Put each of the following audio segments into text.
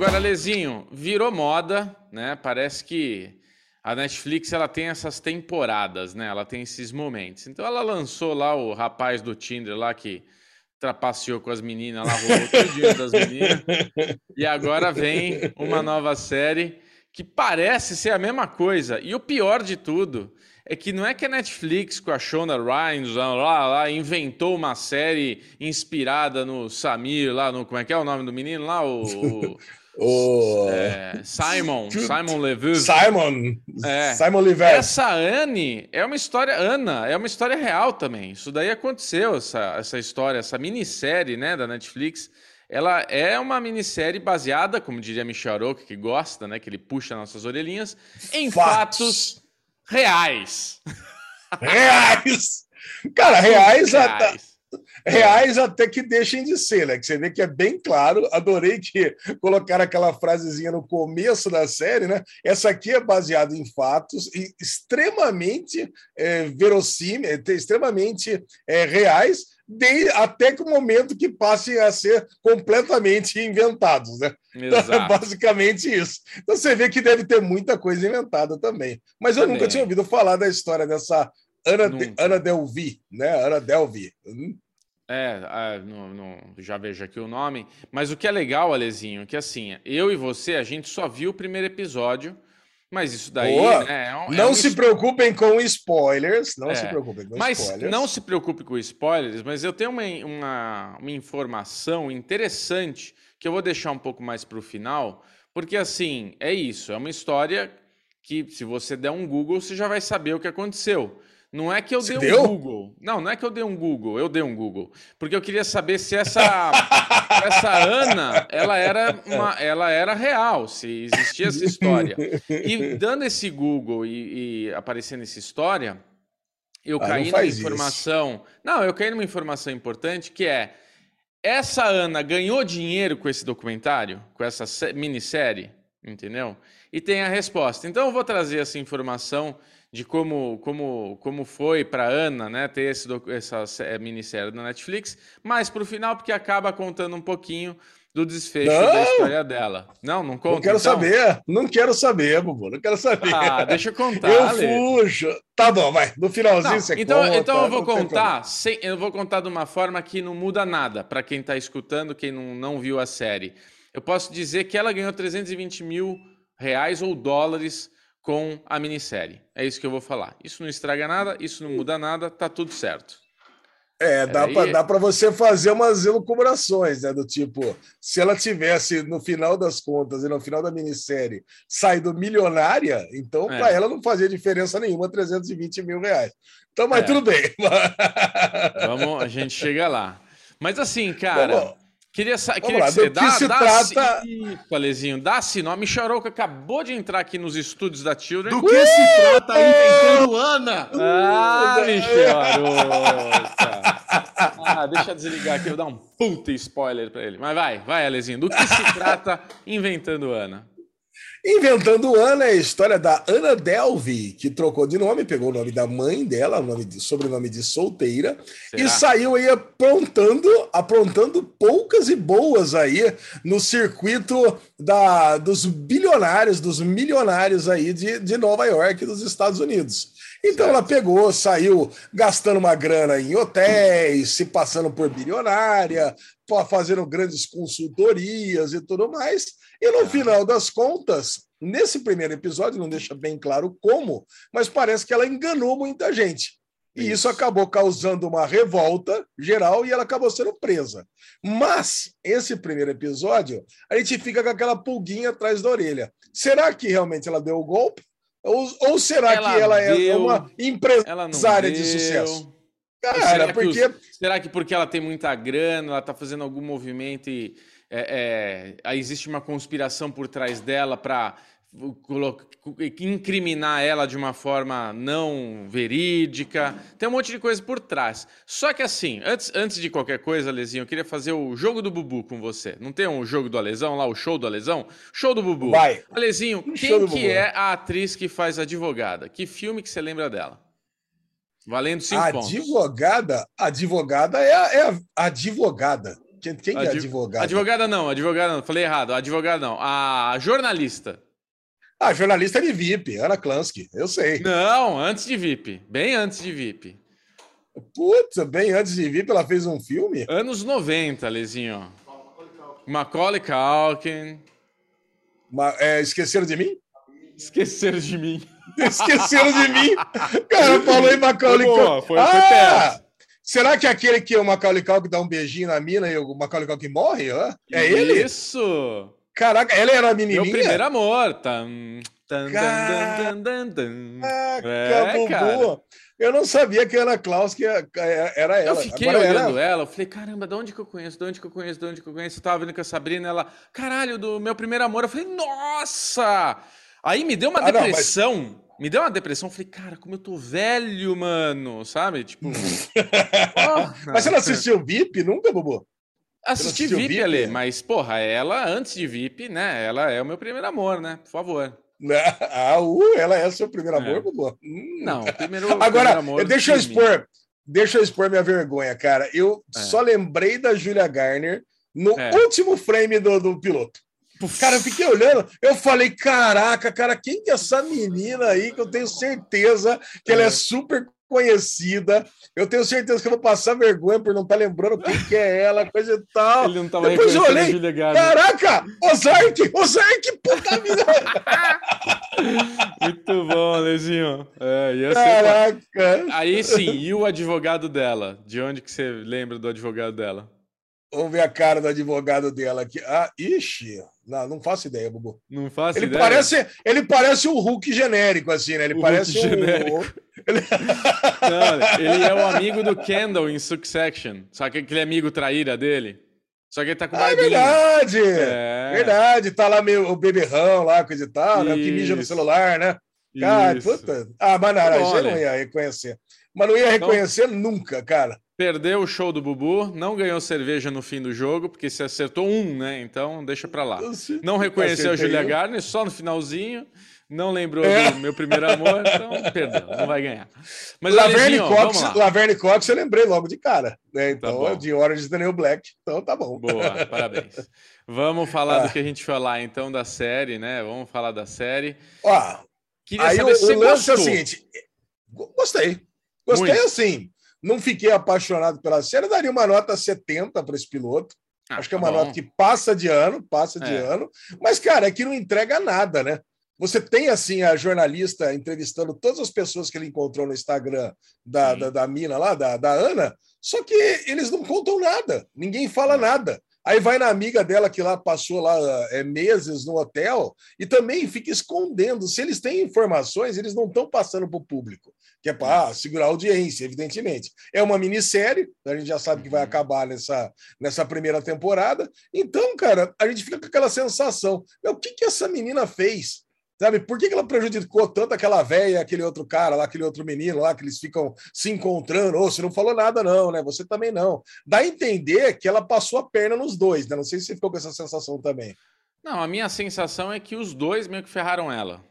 Agora, Lezinho, virou moda, né? Parece que a Netflix ela tem essas temporadas, né? Ela tem esses momentos. Então ela lançou lá o rapaz do Tinder lá que trapaceou com as meninas lá, roubou tudo das meninas. E agora vem uma nova série que parece ser a mesma coisa. E o pior de tudo é que não é que a Netflix com a Shonda Rhimes lá, lá, inventou uma série inspirada no Samir lá no como é que é o nome do menino lá o, o o é, Simon, Simon Levy. Simon. É. Simon Levy. Essa Anne é uma história. Ana, é uma história real também. Isso daí aconteceu, essa, essa história, essa minissérie né, da Netflix. Ela é uma minissérie baseada, como diria Michel Aroca, que gosta, né? Que ele puxa nossas orelhinhas, em fatos, fatos reais. Reais! Cara, reais, reais reais até que deixem de ser, né? Que você vê que é bem claro. Adorei que colocaram aquela frasezinha no começo da série, né? Essa aqui é baseada em fatos e extremamente é, verossímil, é, extremamente é, reais, de, até que o momento que passem a ser completamente inventados, né? Então, é basicamente isso. Então você vê que deve ter muita coisa inventada também. Mas eu também. nunca tinha ouvido falar da história dessa Ana, de, Ana Delvi, né? Ana Delvi. Hum? É, não, não, já vejo aqui o nome. Mas o que é legal, Alezinho, é que assim, eu e você, a gente só viu o primeiro episódio, mas isso daí. Né, é um, não é um... se preocupem com spoilers. Não é, se preocupem com mas spoilers. Não se preocupe com spoilers, mas eu tenho uma, uma, uma informação interessante que eu vou deixar um pouco mais para o final, porque assim, é isso, é uma história que, se você der um Google, você já vai saber o que aconteceu. Não é que eu Você dei deu? um Google. Não, não é que eu dei um Google, eu dei um Google. Porque eu queria saber se essa essa Ana, ela era uma, ela era real, se existia essa história. E dando esse Google e, e aparecendo essa história, eu ah, caí na informação. Isso. Não, eu caí numa informação importante que é essa Ana ganhou dinheiro com esse documentário, com essa minissérie, entendeu? E tem a resposta. Então eu vou trazer essa informação de como, como, como foi para Ana né, ter esse, essa minissérie da Netflix, mas para o final, porque acaba contando um pouquinho do desfecho não, da história dela. Não, não conta. Não quero então? saber, não quero saber, Bubu, não quero saber. Ah, deixa eu contar. Eu fujo. Tá bom, vai. No finalzinho não, você então, conta. Então eu vou contar, sem, eu vou contar de uma forma que não muda nada para quem está escutando, quem não, não viu a série. Eu posso dizer que ela ganhou 320 mil reais ou dólares com a minissérie. É isso que eu vou falar. Isso não estraga nada, isso não muda nada, tá tudo certo. É, dá para você fazer umas elucubrações, né? Do tipo, se ela tivesse, no final das contas e no final da minissérie, saído milionária, então é. para ela não fazia diferença nenhuma 320 mil reais. Então, mas é. tudo bem. Vamos, a gente chega lá. Mas assim, cara. Queria, queria lá, que você dá, se dá trata... Isso, Alezinho, dá sinal. Micharouca acabou de entrar aqui nos estúdios da Children. Do que uh! se trata inventando Ana? Ah, uh! Micharouca. ah, deixa eu desligar aqui, eu vou dar um puta spoiler pra ele. Mas vai, vai, Alezinho. Do que se trata inventando Ana? Inventando Ana é a história da Ana Delvey, que trocou de nome, pegou o nome da mãe dela, o nome de, sobrenome de solteira, Será? e saiu aí aprontando, aprontando poucas e boas aí no circuito da, dos bilionários, dos milionários aí de, de Nova York, dos Estados Unidos. Então certo. ela pegou, saiu gastando uma grana em hotéis, se passando por bilionária, fazendo grandes consultorias e tudo mais e no final das contas, nesse primeiro episódio, não deixa bem claro como, mas parece que ela enganou muita gente. E isso. isso acabou causando uma revolta geral e ela acabou sendo presa. Mas esse primeiro episódio, a gente fica com aquela pulguinha atrás da orelha. Será que realmente ela deu o golpe? Ou, ou será ela que ela é deu, é uma empresária de sucesso? Cara, será porque. Que, será que porque ela tem muita grana, ela está fazendo algum movimento e é, é, existe uma conspiração por trás dela para incriminar ela de uma forma não verídica. Tem um monte de coisa por trás. Só que assim, antes, antes de qualquer coisa, Alezinho, eu queria fazer o jogo do Bubu com você. Não tem um jogo do Alesão lá, o show do Alesão? Show do Bubu. Vai. Alezinho, quem que é a atriz que faz advogada? Que filme que você lembra dela? Valendo cinco advogada, pontos. Advogada? Advogada é a, é a advogada. Quem, quem é advogada? Advogada não, advogada não. Falei errado. Advogada não. A jornalista. Ah, jornalista de VIP, Ana Klansky, eu sei. Não, antes de VIP. Bem antes de VIP. Putz, bem antes de VIP ela fez um filme? Anos 90, Lezinho. Macaulay Culkin. Ma é, esqueceram de mim? Esqueceram de mim. Esqueceram de mim? Cara, falou em Macaulay Culkin. Foi, foi ah, Será que é aquele que o Macaulay Culkin dá um beijinho na mina e o Macaulay Culkin morre? Hã? É Isso. ele? Isso! Caraca, ela era a menininha? Meu primeiro amor. Tam, tam, Caraca, é, cara. Eu não sabia que Ana Klaus que era ela. Eu fiquei Agora olhando era... ela, eu falei, caramba, de onde que eu conheço? De onde que eu conheço? De onde que eu conheço? Eu tava vendo com a Sabrina, ela, caralho, do meu primeiro amor. Eu falei, nossa! Aí me deu uma ah, depressão. Não, mas... Me deu uma depressão. Eu falei, cara, como eu tô velho, mano. Sabe? Tipo. oh, mas você não assistiu VIP nunca, Bobo? Assisti VIP, VIP, Ale, mas, porra, ela, antes de VIP, né? Ela é o meu primeiro amor, né? Por favor. Ah, uh, ela é seu primeiro amor, é. Bobo? Hum. Não, primeiro, Agora, primeiro amor deixa eu expor. Deixa eu expor minha vergonha, cara. Eu é. só lembrei da Julia Garner no é. último frame do, do piloto. Cara, eu fiquei olhando, eu falei, caraca, cara, quem que é essa menina aí que eu tenho certeza que ela é, é super conhecida. Eu tenho certeza que eu vou passar vergonha por não estar tá lembrando quem que é ela, coisa e tal. Ele não tava Depois eu olhei, caraca, Ozark, Ozark, puta vida. Muito bom, Lezinho. É, caraca. Ser... Aí sim, e o advogado dela? De onde que você lembra do advogado dela? Vamos ver a cara do advogado dela aqui. Ah, ixi, não, não faço ideia, Bubu. Não faço ele ideia. Parece, ele parece um Hulk genérico, assim, né? Ele o parece Hulk um. Genérico. Não, ele é o amigo do Kendall em Succession. Só que aquele amigo traíra dele. Só que ele tá com ah, é verdade! É. Verdade, tá lá meio o beberrão lá, coisa e tal, né? O que mija no celular, né? Cara, puta. Ah, mas não, eu não ia reconhecer. Mas não ia então reconhecer então... nunca, cara. Perdeu o show do Bubu, não ganhou cerveja no fim do jogo, porque se acertou um, né? Então deixa pra lá. Não reconheceu a Julia Garner, só no finalzinho. Não lembrou é. do meu primeiro amor, então perdeu, não vai ganhar. Mas Laverne, Cox, Laverne Cox eu lembrei logo de cara, né? Tá então, tá de Orange New Black, então tá bom. Boa, parabéns. Vamos falar ah. do que a gente falar então da série, né? Vamos falar da série. Ó, Queria aí saber o, se o lance é o seguinte, gostei. Gostei Muito. assim não fiquei apaixonado pela série, eu daria uma nota 70 para esse piloto. Ah, Acho que é tá uma nota que passa de ano, passa de é. ano. Mas, cara, é que não entrega nada, né? Você tem, assim, a jornalista entrevistando todas as pessoas que ele encontrou no Instagram da, da, da, mina lá, da, da Ana, só que eles não contam nada, ninguém fala nada. Aí vai na amiga dela que lá passou lá é, meses no hotel e também fica escondendo. Se eles têm informações, eles não estão passando para o público, que é para ah, segurar a audiência, evidentemente. É uma minissérie, a gente já sabe que vai uhum. acabar nessa, nessa primeira temporada. Então, cara, a gente fica com aquela sensação: o que, que essa menina fez? Sabe, por que, ela prejudicou tanto aquela velha, aquele outro cara lá, aquele outro menino lá, que eles ficam se encontrando? Ou oh, você não falou nada, não, né? Você também não. Dá a entender que ela passou a perna nos dois, né? Não sei se você ficou com essa sensação também. Não, a minha sensação é que os dois meio que ferraram ela.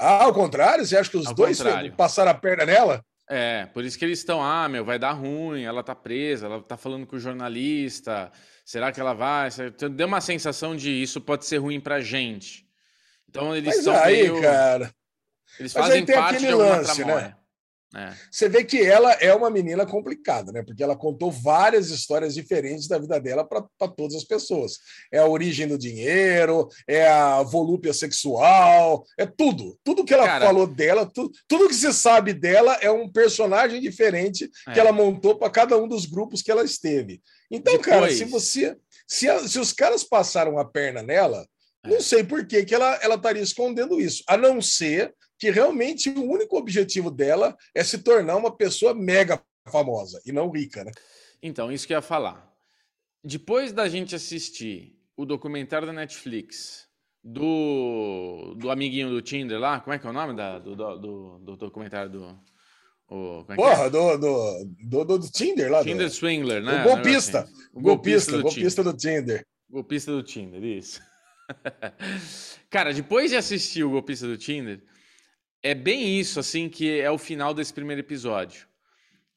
Ah, ao contrário? Você acha que os ao dois contrário. passaram a perna nela? É, por isso que eles estão, ah, meu, vai dar ruim, ela tá presa, ela tá falando com o jornalista, será que ela vai? Deu uma sensação de isso pode ser ruim pra gente. Então eles Mas são aí, meio... cara. Eles fazem parte de alguma lance, né? É. Você vê que ela é uma menina complicada, né? Porque ela contou várias histórias diferentes da vida dela para todas as pessoas. É a origem do dinheiro, é a volúpia sexual, é tudo. Tudo que ela Cara, falou dela, tudo, tudo que você sabe dela é um personagem diferente é. que ela montou para cada um dos grupos que ela esteve. Então, Depois... cara, se você. Se, se os caras passaram a perna nela, não sei por que, que ela, ela estaria escondendo isso, a não ser que realmente o único objetivo dela é se tornar uma pessoa mega famosa e não rica, né? Então, isso que eu ia falar. Depois da gente assistir o documentário da Netflix do, do amiguinho do Tinder lá, como é que é o nome da, do, do, do documentário do. O, é Porra, é? do, do, do, do, Tinder lá. Tinder do, Swingler, né? O golpista. Assim. O golpista, golpista, do, golpista do Tinder. Golpista do Tinder, isso. Cara, depois de assistir o Golpista do Tinder, é bem isso, assim, que é o final desse primeiro episódio.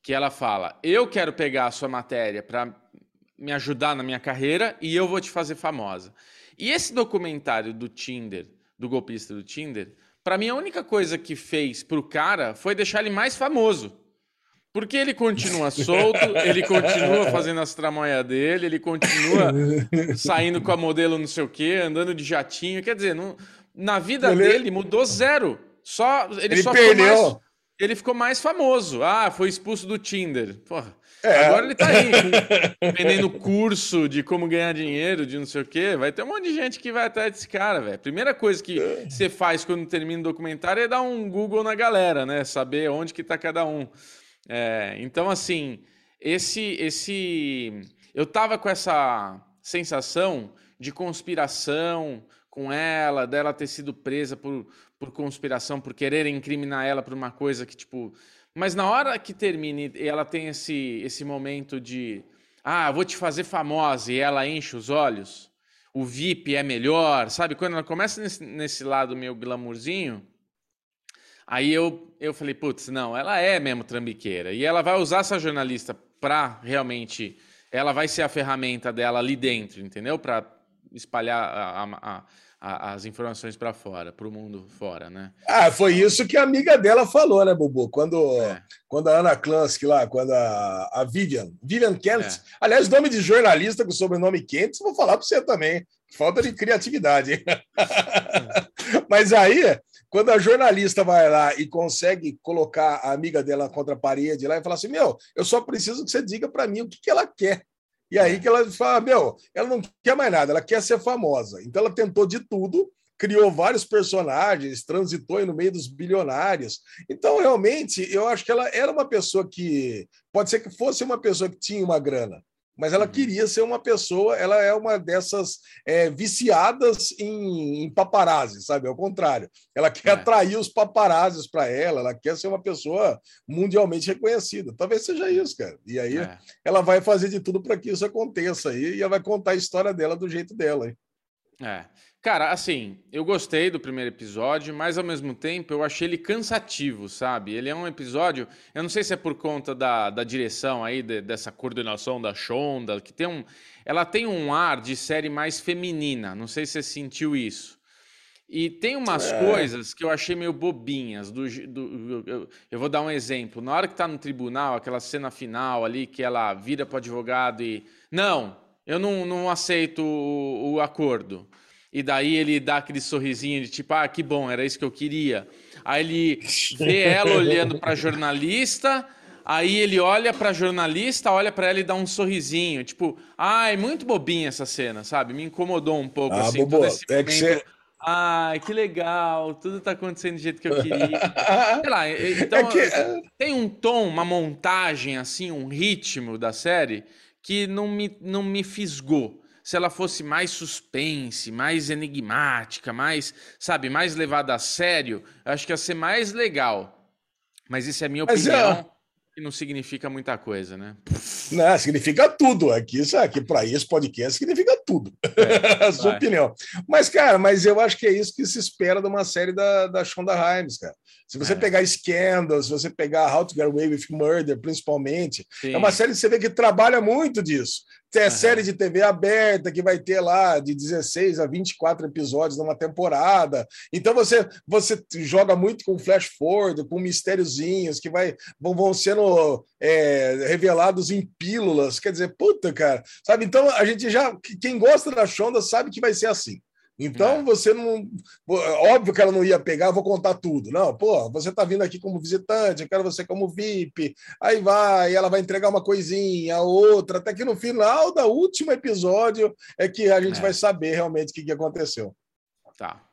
Que ela fala: Eu quero pegar a sua matéria para me ajudar na minha carreira e eu vou te fazer famosa. E esse documentário do Tinder, do golpista do Tinder, para mim a única coisa que fez pro cara foi deixar ele mais famoso. Porque ele continua solto, ele continua fazendo as tramóias dele, ele continua saindo com a modelo não sei o quê, andando de jatinho. Quer dizer, não, na vida ele... dele mudou zero. Só, ele, ele só perdeu. Ficou mais, ele ficou mais famoso. Ah, foi expulso do Tinder. Porra. É. Agora ele tá aí, vendendo curso de como ganhar dinheiro, de não sei o quê. Vai ter um monte de gente que vai atrás desse cara, velho. Primeira coisa que você faz quando termina o documentário é dar um Google na galera, né? Saber onde que tá cada um. É, então, assim, esse, esse. Eu tava com essa sensação de conspiração com ela, dela ter sido presa por, por conspiração, por querer incriminar ela por uma coisa que, tipo. Mas na hora que termine e ela tem esse, esse momento de. Ah, vou te fazer famosa e ela enche os olhos. O VIP é melhor, sabe? Quando ela começa nesse, nesse lado meio glamourzinho, aí eu, eu falei, putz, não, ela é mesmo trambiqueira. E ela vai usar essa jornalista para realmente. Ela vai ser a ferramenta dela ali dentro, entendeu? Para espalhar a, a, a as informações para fora, para o mundo fora, né? Ah, foi isso que a amiga dela falou, né, Bubu? Quando, é. quando a Ana Klansky lá, quando a, a Vivian, Vivian Kent, é. aliás, nome de jornalista com sobrenome Kent, vou falar para você também. Falta de criatividade. Mas aí, quando a jornalista vai lá e consegue colocar a amiga dela contra a parede lá e falar assim: Meu, eu só preciso que você diga para mim o que, que ela quer. E aí que ela fala, meu, ela não quer mais nada, ela quer ser famosa. Então ela tentou de tudo, criou vários personagens, transitou no meio dos bilionários. Então, realmente, eu acho que ela era uma pessoa que pode ser que fosse uma pessoa que tinha uma grana, mas ela uhum. queria ser uma pessoa, ela é uma dessas é, viciadas em, em paparazzi, sabe? Ao contrário, ela quer é. atrair os paparazzis para ela, ela quer ser uma pessoa mundialmente reconhecida. Talvez seja isso, cara. E aí é. ela vai fazer de tudo para que isso aconteça aí, e ela vai contar a história dela do jeito dela. Hein? É. Cara, assim, eu gostei do primeiro episódio, mas ao mesmo tempo eu achei ele cansativo, sabe? Ele é um episódio, eu não sei se é por conta da, da direção aí, de, dessa coordenação da Shonda, que tem um. Ela tem um ar de série mais feminina, não sei se você sentiu isso. E tem umas é. coisas que eu achei meio bobinhas. Do, do eu, eu, vou dar um exemplo. Na hora que tá no tribunal, aquela cena final ali, que ela vira pro advogado e. Não, eu não, não aceito o, o acordo. E daí ele dá aquele sorrisinho de tipo, ah, que bom, era isso que eu queria. Aí ele vê ela olhando para jornalista, aí ele olha para jornalista, olha para ela e dá um sorrisinho, tipo, ai, ah, muito bobinha essa cena, sabe? Me incomodou um pouco ah, assim, bobo, todo esse é que você... Ai, que legal, tudo tá acontecendo do jeito que eu queria. Sei lá, então é que... É tem um tom, uma montagem assim, um ritmo da série que não me, não me fisgou se ela fosse mais suspense, mais enigmática, mais, sabe, mais levada a sério, eu acho que ia ser mais legal. Mas isso é minha Mas opinião. É... Que não significa muita coisa, né? Não, significa tudo. Aqui, aqui para isso, podcast significa tudo. É, a sua vai. opinião. Mas, cara, mas eu acho que é isso que se espera de uma série da, da Shonda Rhimes, cara. Se você é. pegar Scandal, se você pegar How to Get Away with Murder, principalmente, Sim. é uma série que você vê que trabalha muito disso. Tem uhum. série de TV aberta que vai ter lá de 16 a 24 episódios numa temporada. Então você você joga muito com flash forward, com mistériozinhos que vai, vão, vão sendo é, revelados em pílulas. Quer dizer, puta, cara. Sabe? Então a gente já. Quem gosta da Shonda sabe que vai ser assim. Então é. você não. Óbvio que ela não ia pegar, vou contar tudo. Não, pô, você está vindo aqui como visitante, eu quero você como VIP. Aí vai, ela vai entregar uma coisinha, outra, até que no final do último episódio é que a gente é. vai saber realmente o que, que aconteceu. Tá.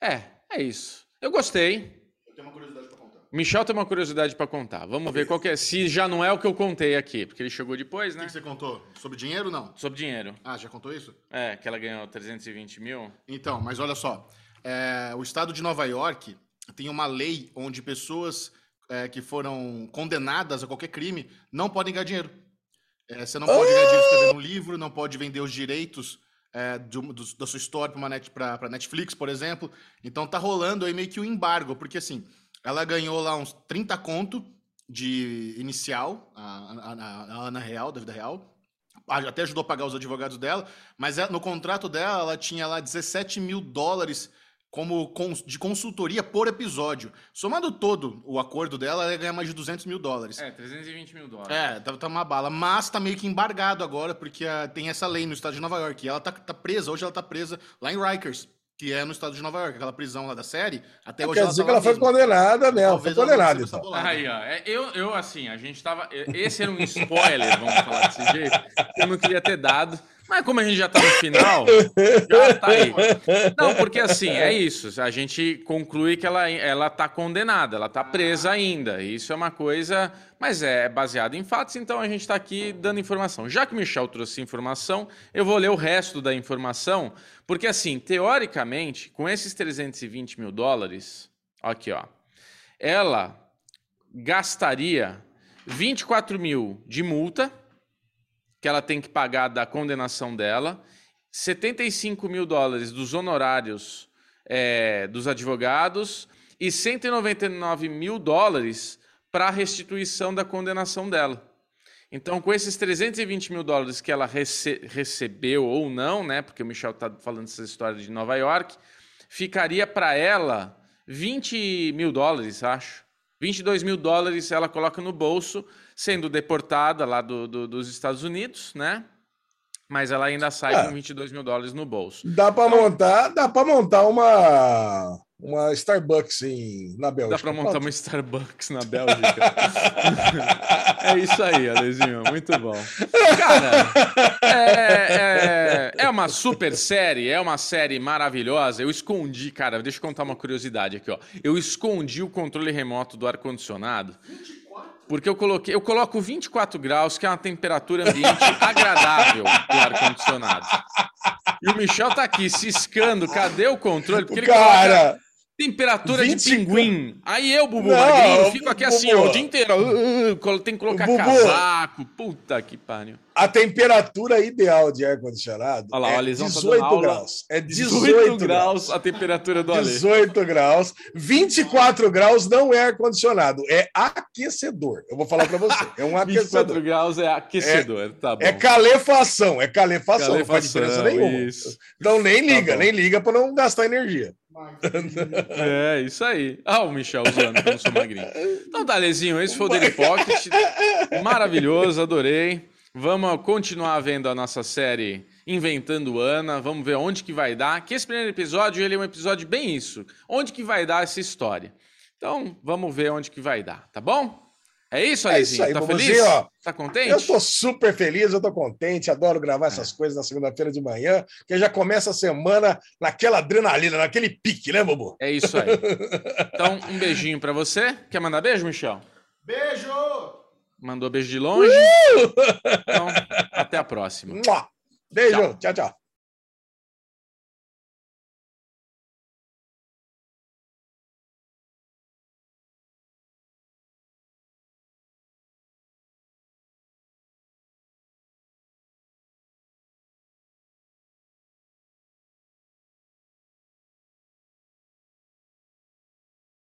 É, é isso. Eu gostei. Eu tenho uma curiosidade Michel tem uma curiosidade para contar. Vamos ver qual é. Se já não é o que eu contei aqui, porque ele chegou depois, né? O que você contou? Sobre dinheiro não? Sobre dinheiro. Ah, já contou isso? É, que ela ganhou 320 mil. Então, mas olha só. É, o estado de Nova York tem uma lei onde pessoas é, que foram condenadas a qualquer crime não podem ganhar dinheiro. É, você não pode ganhar dinheiro escrevendo um livro, não pode vender os direitos é, do, do, da sua história para net, Netflix, por exemplo. Então tá rolando aí meio que o um embargo, porque assim ela ganhou lá uns 30 conto de inicial, a, a, a Ana Real, da vida real, até ajudou a pagar os advogados dela, mas no contrato dela, ela tinha lá 17 mil dólares como de consultoria por episódio. Somando todo o acordo dela, ela ia ganhar mais de 200 mil dólares. É, 320 mil dólares. É, tá, tá uma bala. Mas tá meio que embargado agora, porque uh, tem essa lei no estado de Nova York. E ela tá, tá presa, hoje ela tá presa lá em Rikers, que é no estado de Nova York, aquela prisão lá da série. Até é, hoje quer ela dizer tá que ela foi condenada mesmo, Talvez foi condenada. Então. Aí, ó, é, eu, eu, assim, a gente tava. Esse era um spoiler, vamos falar desse jeito. Eu não queria ter dado. Mas como a gente já tá no final, já tá aí. Não, porque assim, é isso. A gente conclui que ela, ela tá condenada, ela tá presa ainda. Isso é uma coisa, mas é baseado em fatos, então a gente tá aqui dando informação. Já que o Michel trouxe informação, eu vou ler o resto da informação, porque assim, teoricamente, com esses 320 mil dólares, aqui ó, ela gastaria 24 mil de multa que ela tem que pagar da condenação dela, 75 mil dólares dos honorários é, dos advogados e 199 mil dólares para a restituição da condenação dela. Então, com esses 320 mil dólares que ela rece recebeu ou não, né? Porque o Michel está falando essa história de Nova York, ficaria para ela 20 mil dólares, acho. 22 mil dólares ela coloca no bolso sendo deportada lá do, do, dos Estados Unidos, né? Mas ela ainda sai é. com 22 mil dólares no bolso. Dá para então, montar, dá para montar uma uma Starbucks em, na Bélgica. Dá para montar uma Starbucks na Bélgica. é isso aí, Alezinho. Muito bom. Cara, é, é, é, uma super série, é uma série maravilhosa. Eu escondi, cara, deixa eu contar uma curiosidade aqui, ó. Eu escondi o controle remoto do ar-condicionado. 24 porque eu coloquei, eu coloco 24 graus, que é uma temperatura ambiente agradável do ar-condicionado. E o Michel tá aqui ciscando, cadê o controle? Porque ele cara, temperatura 20... de pinguim. Aí eu, Bubu não, Magrinho, fico aqui Bubu. assim, ó, o dia inteiro. Uh, uh, tem que colocar Bubu. casaco. Puta que pariu. A temperatura ideal de ar-condicionado é 18 tá graus. É 18, 18 graus a temperatura do 18 Ale. graus. 24 graus não é ar-condicionado, é aquecedor. Eu vou falar para você. É um aquecedor. 24 graus é aquecedor, é, tá bom. É calefação, é calefação, calefação não faz diferença nenhuma. Isso. Então nem liga, tá nem liga para não gastar energia. É, isso aí. Ah, o Michel usando que eu não sou magrinho. Então, Dalezinho, esse foi o Daily Pocket. Maravilhoso, adorei. Vamos continuar vendo a nossa série Inventando Ana. Vamos ver onde que vai dar. Que esse primeiro episódio ele é um episódio bem isso. Onde que vai dar essa história? Então, vamos ver onde que vai dar, tá bom? É isso, Alezinho? É isso aí, tá feliz? Dizer, ó, tá contente? Eu tô super feliz, eu tô contente, adoro gravar é. essas coisas na segunda-feira de manhã, que já começa a semana naquela adrenalina, naquele pique, né, Bobo? É isso aí. Então, um beijinho para você. Quer mandar beijo, Michel? Beijo! Mandou beijo de longe. Uh! Então, até a próxima. Beijo, tchau, tchau. tchau.